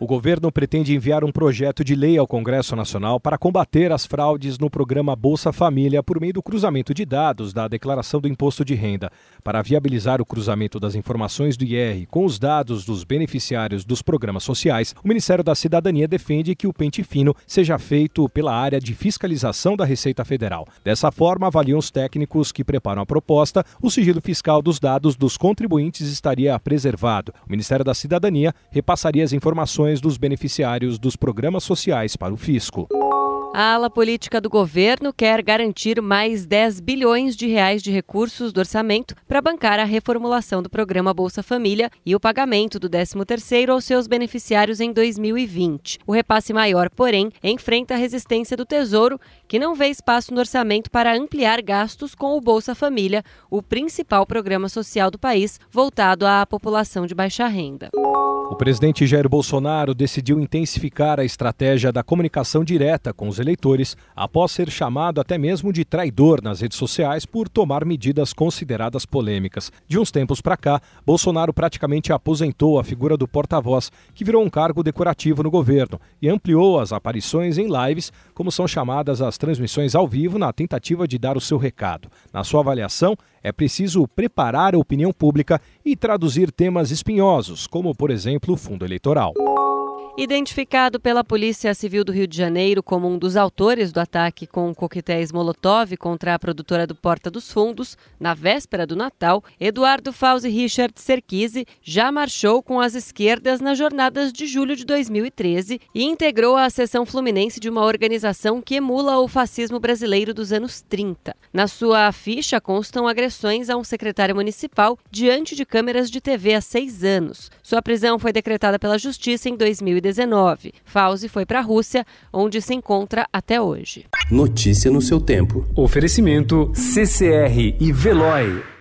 O governo pretende enviar um projeto de lei ao Congresso Nacional para combater as fraudes no programa Bolsa Família por meio do cruzamento de dados da declaração do imposto de renda. Para viabilizar o cruzamento das informações do IR com os dados dos beneficiários dos programas sociais, o Ministério da Cidadania defende que o pente fino seja feito pela área de fiscalização da Receita Federal. Dessa forma, avaliam os técnicos que preparam a proposta, o sigilo fiscal dos dados dos contribuintes estaria preservado. O Ministério da Cidadania repassaria as informações dos beneficiários dos programas sociais para o fisco. A ala política do governo quer garantir mais 10 bilhões de reais de recursos do orçamento para bancar a reformulação do programa Bolsa Família e o pagamento do 13º aos seus beneficiários em 2020. O repasse maior, porém, enfrenta a resistência do Tesouro, que não vê espaço no orçamento para ampliar gastos com o Bolsa Família, o principal programa social do país voltado à população de baixa renda. O presidente Jair Bolsonaro decidiu intensificar a estratégia da comunicação direta com os eleitores após ser chamado até mesmo de traidor nas redes sociais por tomar medidas consideradas polêmicas. De uns tempos para cá, Bolsonaro praticamente aposentou a figura do porta-voz, que virou um cargo decorativo no governo, e ampliou as aparições em lives, como são chamadas as transmissões ao vivo, na tentativa de dar o seu recado. Na sua avaliação, é preciso preparar a opinião pública e traduzir temas espinhosos, como, por exemplo, o fundo eleitoral. Identificado pela Polícia Civil do Rio de Janeiro como um dos autores do ataque com coquetéis Molotov contra a produtora do Porta dos Fundos, na véspera do Natal, Eduardo Fauzi Richard Serkise já marchou com as esquerdas nas jornadas de julho de 2013 e integrou a seção fluminense de uma organização que emula o fascismo brasileiro dos anos 30. Na sua ficha constam agressões a um secretário municipal diante de câmeras de TV há seis anos. Sua prisão foi decretada pela Justiça em 2019. 2019. Fauzi foi para a Rússia, onde se encontra até hoje. Notícia no seu tempo. Oferecimento CCR e Veloy.